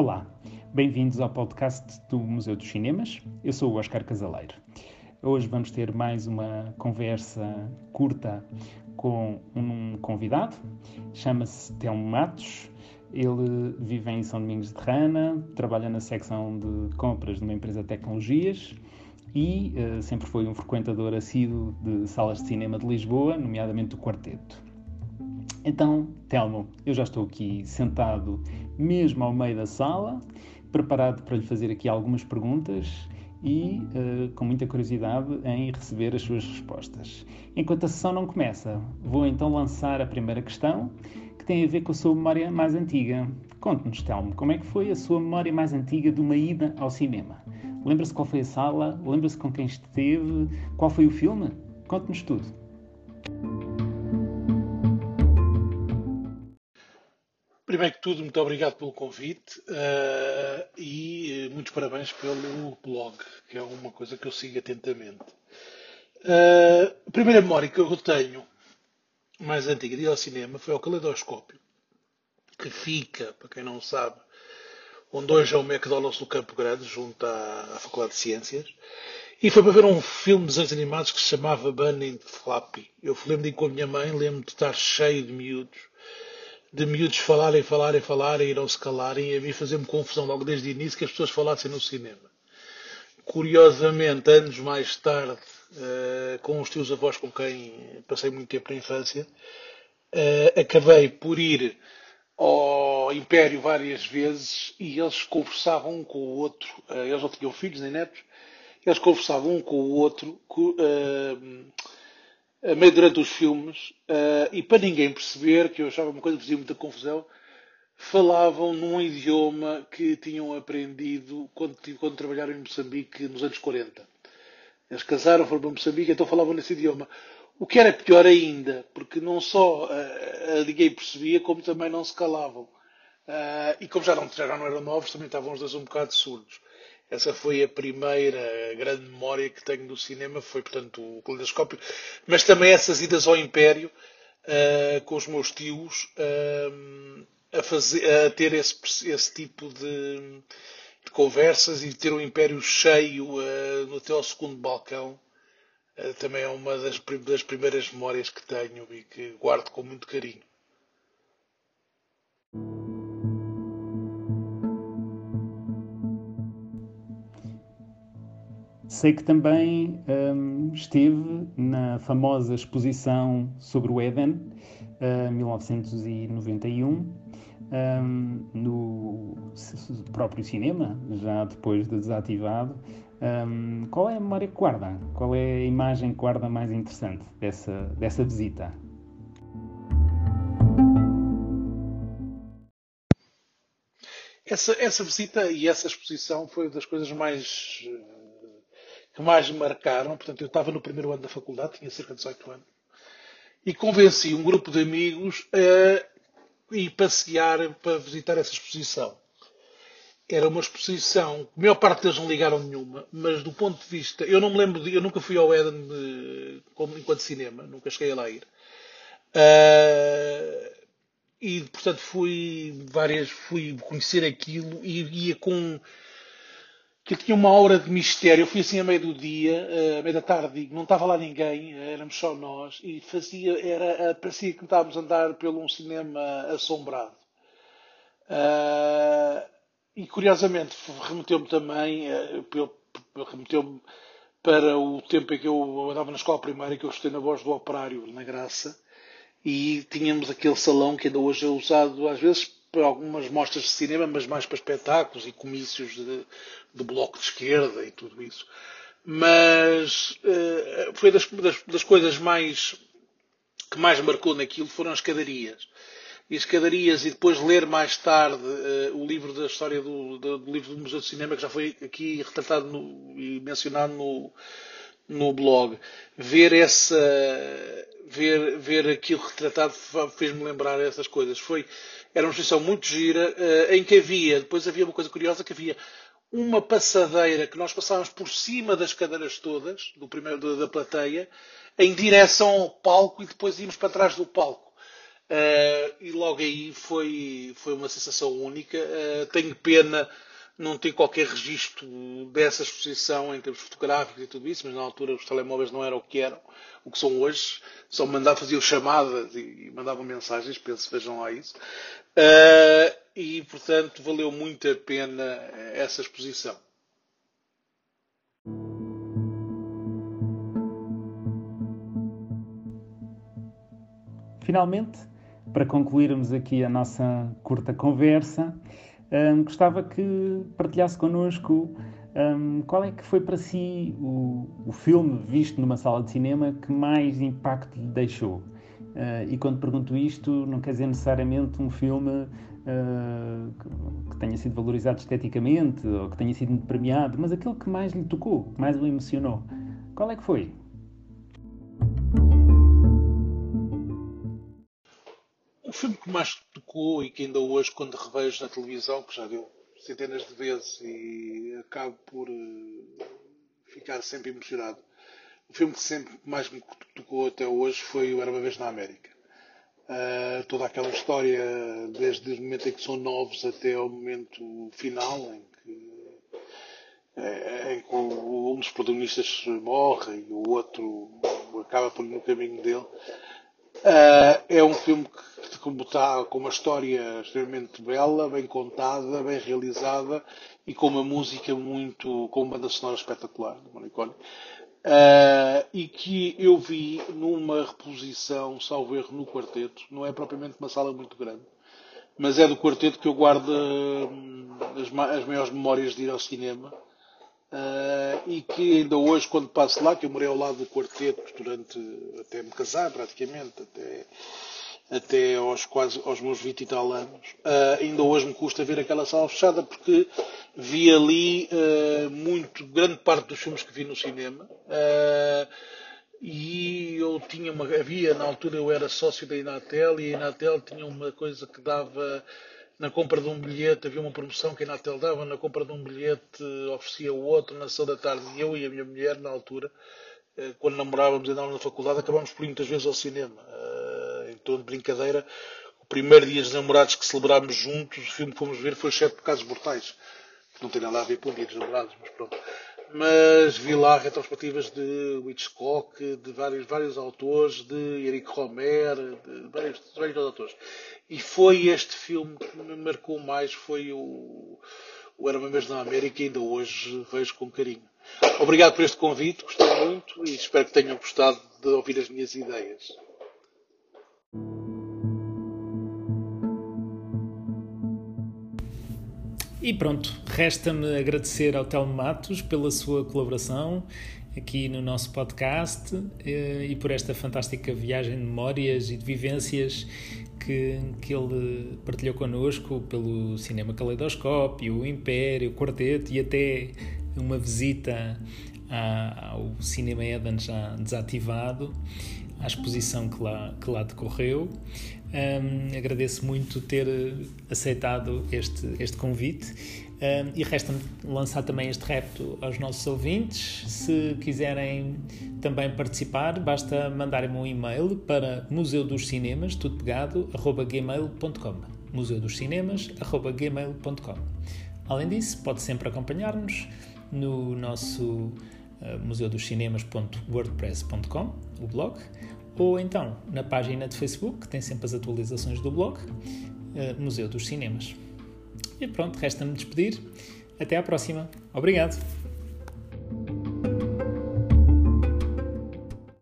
Olá, bem-vindos ao podcast do Museu dos Cinemas. Eu sou o Oscar Casaleiro. Hoje vamos ter mais uma conversa curta com um convidado, chama-se Telmo Matos. Ele vive em São Domingos de Rana, trabalha na secção de compras de uma empresa de tecnologias e uh, sempre foi um frequentador assíduo de salas de cinema de Lisboa, nomeadamente do Quarteto. Então, Telmo, eu já estou aqui sentado mesmo ao meio da sala, preparado para lhe fazer aqui algumas perguntas e uh, com muita curiosidade em receber as suas respostas. Enquanto a sessão não começa, vou então lançar a primeira questão, que tem a ver com a sua memória mais antiga. Conte-nos, Telmo, como é que foi a sua memória mais antiga de uma ida ao cinema? Lembra-se qual foi a sala? Lembra-se com quem esteve? Qual foi o filme? Conte-nos tudo. Primeiro que tudo, muito obrigado pelo convite uh, e uh, muitos parabéns pelo blog, que é uma coisa que eu sigo atentamente. Uh, a primeira memória que eu tenho, mais antiga, de ir ao cinema, foi ao Caleidoscópio, que fica, para quem não sabe, onde hoje é o McDonald's do Campo Grande, junto à, à Faculdade de Ciências, e foi para ver um filme de desenhos animados que se chamava Bunny Flappy. Eu lembro de ir com a minha mãe, lembro de estar cheio de miúdos de miúdos falarem, falarem, falarem e não se calarem, e a mim fazer-me confusão logo desde o início que as pessoas falassem no cinema. Curiosamente, anos mais tarde, uh, com os tios avós com quem passei muito tempo na infância, uh, acabei por ir ao Império várias vezes e eles conversavam um com o outro, uh, eles não tinham filhos nem netos, eles conversavam um com o outro meio durante os filmes, uh, e para ninguém perceber, que eu achava uma coisa que fazia muita confusão, falavam num idioma que tinham aprendido quando, quando trabalharam em Moçambique nos anos 40. Eles casaram, foram para Moçambique, então falavam nesse idioma. O que era pior ainda, porque não só uh, ninguém percebia, como também não se calavam. Uh, e como já não, já não eram novos, também estavam os dois um bocado surdos. Essa foi a primeira grande memória que tenho do cinema, foi, portanto, o Caleidoscópio. Mas também essas idas ao Império, uh, com os meus tios, uh, a, fazer, a ter esse, esse tipo de, de, conversas e ter o Império cheio uh, ao segundo balcão. também é uma das, das primeiras memórias que tenho e que guardo com muito carinho. Sei que também um, esteve na famosa exposição sobre o Éden, uh, 1991, um, no próprio cinema, já depois de desativado. Um, qual é a memória que guarda? Qual é a imagem que guarda mais interessante dessa, dessa visita? Essa, essa visita e essa exposição foi das coisas mais que mais me marcaram. Portanto, eu estava no primeiro ano da faculdade, tinha cerca de 18 anos, e convenci um grupo de amigos a ir passear para visitar essa exposição. Era uma exposição, a maior parte deles não ligaram nenhuma, mas do ponto de vista. Eu não me lembro de. Eu nunca fui ao Eden de, como, enquanto cinema, nunca cheguei a lá ir. Uh, e portanto fui várias fui conhecer aquilo e ia com que tinha uma aura de mistério. Eu fui assim a meio do dia, eh, a meio da tarde, não estava lá ninguém, eh, éramos só nós, e fazia, era, eh, parecia que estávamos a andar pelo um cinema assombrado. E curiosamente remeteu-me também, remeteu-me para o tempo em que eu andava na escola primária, que eu estudei na voz do operário, na Graça, e tínhamos aquele salão que ainda hoje é usado às vezes para algumas mostras de cinema, mas mais para espetáculos e comícios de, do Bloco de Esquerda e tudo isso. Mas uh, foi das, das, das, coisas mais que mais marcou naquilo foram as escadarias. E as escadarias, e depois ler mais tarde uh, o livro da história do, do, do, livro do Museu de Cinema, que já foi aqui retratado no, e mencionado no, no blog. Ver essa. Ver, ver aquilo retratado fez-me lembrar essas coisas. Foi, era uma exposição muito gira, uh, em que havia, depois havia uma coisa curiosa, que havia uma passadeira que nós passávamos por cima das cadeiras todas, do primeiro, da plateia, em direção ao palco e depois íamos para trás do palco. Uh, e logo aí foi, foi uma sensação única. Uh, tenho pena não ter qualquer registro dessa exposição em termos fotográficos e tudo isso, mas na altura os telemóveis não eram o que eram, o que são hoje. Só mandavam, faziam chamadas e mandavam mensagens, penso, vejam lá isso. Uh, e, portanto, valeu muito a pena essa exposição. Finalmente, para concluirmos aqui a nossa curta conversa, um, gostava que partilhasse connosco um, qual é que foi para si o, o, filme visto numa sala de cinema que mais impacto lhe deixou. Uh, e quando pergunto isto, não quer dizer necessariamente um filme uh, que, tenha sido valorizado esteticamente ou que tenha sido premiado, mas aquele que mais lhe tocou, que mais o emocionou. Qual é que foi? O filme que mais tocou e que ainda hoje, quando revejo na televisão, que já deu centenas de vezes e acabo por uh, ficar sempre emocionado, o filme que sempre mais me tocou até hoje foi O Era uma Vez na América. Uh, toda aquela história, desde o momento em que são novos até ao momento final, em que, é, em que um dos protagonistas morre e o outro acaba por ir no caminho dele. Uh, é um filme que, como está, com uma história extremamente bela, bem contada, bem realizada e com uma música muito, com uma banda sonora espetacular do Morricone. Uh, e que eu vi numa reposição, salvo erro, no quarteto. Não é propriamente uma sala muito grande, mas é do quarteto que eu guardo uh, as, as maiores memórias de ir ao cinema. Uh, e que ainda hoje, quando passo lá, que eu morei ao lado do quarteto durante até me casar praticamente, até, até aos quase aos meus 20 e tal anos, uh, ainda hoje me custa ver aquela sala fechada porque vi ali uh, muito, grande parte dos filmes que vi no cinema. e eu tinha uma, havia na altura eu era sócio da Inatel e a Inatel tinha uma coisa que dava na compra de um bilhete, havia uma promoção que a Inatel dava, na compra de um bilhete oferecia o outro na sessão da tarde. E eu e a minha mulher, na altura, eh, quando namorávamos e andávamos na faculdade, acabámos por ir muitas vezes ao cinema. De brincadeira, o primeiro dia dos namorados que celebrámos juntos, o filme que fomos ver foi Sete Pecados Mortais. Não tem nada a ver com o dia dos namorados, mas pronto. Mas vi lá retrospectivas de Hitchcock, de vários, vários autores, de Eric Romer, de vários, vários autores. E foi este filme que me marcou mais, foi o, o Era uma vez na América e ainda hoje vejo com carinho. Obrigado por este convite, gostei muito e espero que tenham gostado de ouvir as minhas ideias. E pronto, resta-me agradecer ao Telmo Matos pela sua colaboração aqui no nosso podcast eh, e por esta fantástica viagem de memórias e de vivências que, que ele partilhou connosco pelo Cinema Caleidoscópio, o Império, o Quarteto e até uma visita ao Cinema Eden já desativado, à exposição que lá, que lá decorreu. Um, agradeço muito ter aceitado este, este convite um, e resta-me lançar também este repto aos nossos ouvintes. Se quiserem também participar, basta mandarem-me um e-mail para museu dos cinemas, tudo pegado, arroba gmail.com museu dos cinemas, arroba gmail.com Além disso, pode sempre acompanhar-nos no nosso museudoscinemas.wordpress.com, o blog, ou então na página de Facebook, que tem sempre as atualizações do blog, uh, Museu dos Cinemas. E pronto, resta-me despedir. Até à próxima. Obrigado.